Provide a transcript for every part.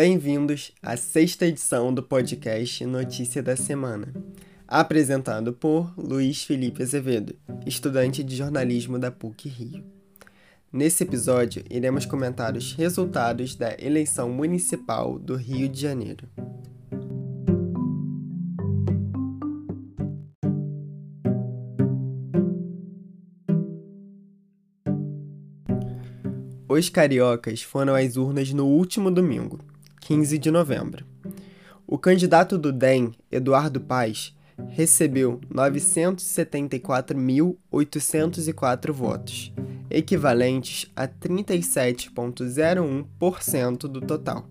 Bem-vindos à sexta edição do podcast Notícia da Semana, apresentado por Luiz Felipe Azevedo, estudante de jornalismo da PUC Rio. Nesse episódio, iremos comentar os resultados da eleição municipal do Rio de Janeiro. Os cariocas foram às urnas no último domingo, 15 de novembro. O candidato do DEM, Eduardo Paes, recebeu 974.804 votos, equivalentes a 37,01% do total.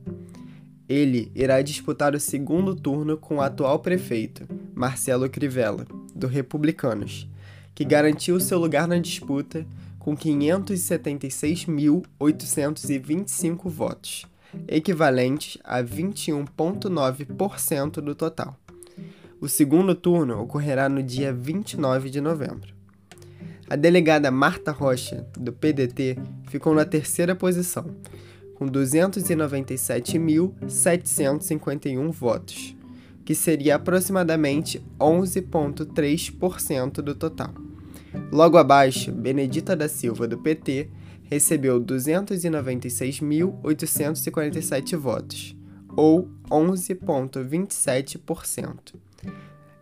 Ele irá disputar o segundo turno com o atual prefeito, Marcelo Crivella, do Republicanos, que garantiu seu lugar na disputa com 576.825 votos, equivalentes a 21,9% do total. O segundo turno ocorrerá no dia 29 de novembro. A delegada Marta Rocha, do PDT, ficou na terceira posição, com 297.751 votos, que seria aproximadamente 11,3% do total. Logo abaixo, Benedita da Silva, do PT, recebeu 296.847 votos, ou 11,27%.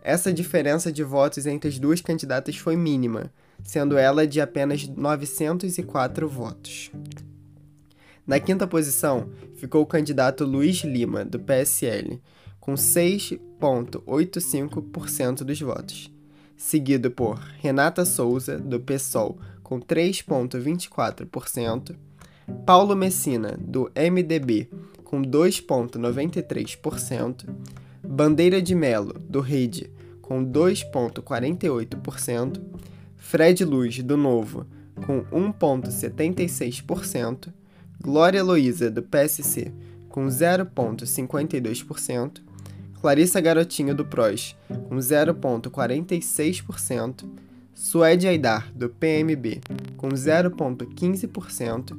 Essa diferença de votos entre as duas candidatas foi mínima, sendo ela de apenas 904 votos. Na quinta posição ficou o candidato Luiz Lima, do PSL, com 6,85% dos votos seguido por Renata Souza, do PSOL, com 3,24%, Paulo Messina, do MDB, com 2,93%, Bandeira de Melo, do Rede, com 2,48%, Fred Luz, do Novo, com 1,76%, Glória Luiza, do PSC, com 0,52%, Clarissa Garotinho do PROS, com 0,46%, Suede Aidar, do PMB, com 0,15%,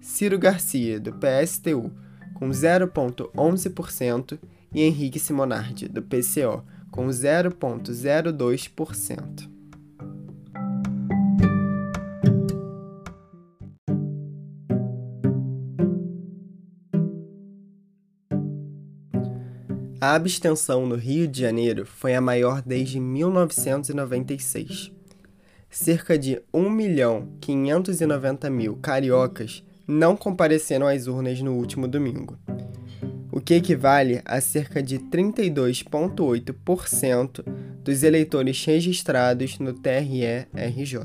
Ciro Garcia, do PSTU, com 0,11% e Henrique Simonardi, do PCO, com 0,02%. A abstenção no Rio de Janeiro foi a maior desde 1996. Cerca de 1.590.000 mil cariocas não compareceram às urnas no último domingo, o que equivale a cerca de 32,8% dos eleitores registrados no TRE-RJ.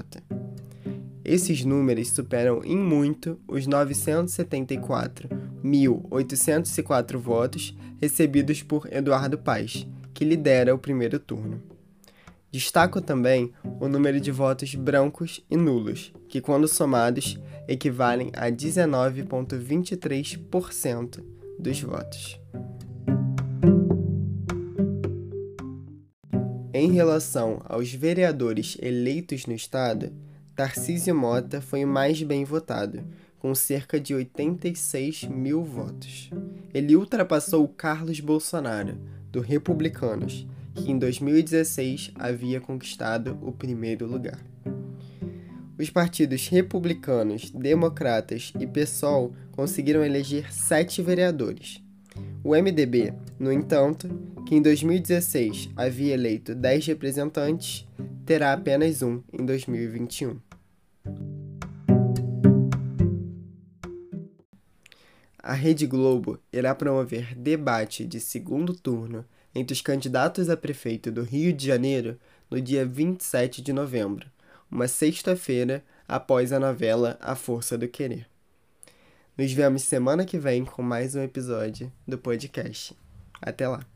Esses números superam em muito os 974.804 votos recebidos por Eduardo Paes, que lidera o primeiro turno. Destaco também o número de votos brancos e nulos, que, quando somados, equivalem a 19,23% dos votos. Em relação aos vereadores eleitos no estado, Tarcísio Mota foi o mais bem votado, com cerca de 86 mil votos. Ele ultrapassou Carlos Bolsonaro, do Republicanos, que em 2016 havia conquistado o primeiro lugar. Os partidos republicanos, democratas e PSOL conseguiram eleger sete vereadores. O MDB, no entanto, que em 2016 havia eleito 10 representantes, terá apenas um em 2021. A Rede Globo irá promover debate de segundo turno entre os candidatos a prefeito do Rio de Janeiro no dia 27 de novembro, uma sexta-feira após a novela A Força do Querer. Nos vemos semana que vem com mais um episódio do podcast. Até lá!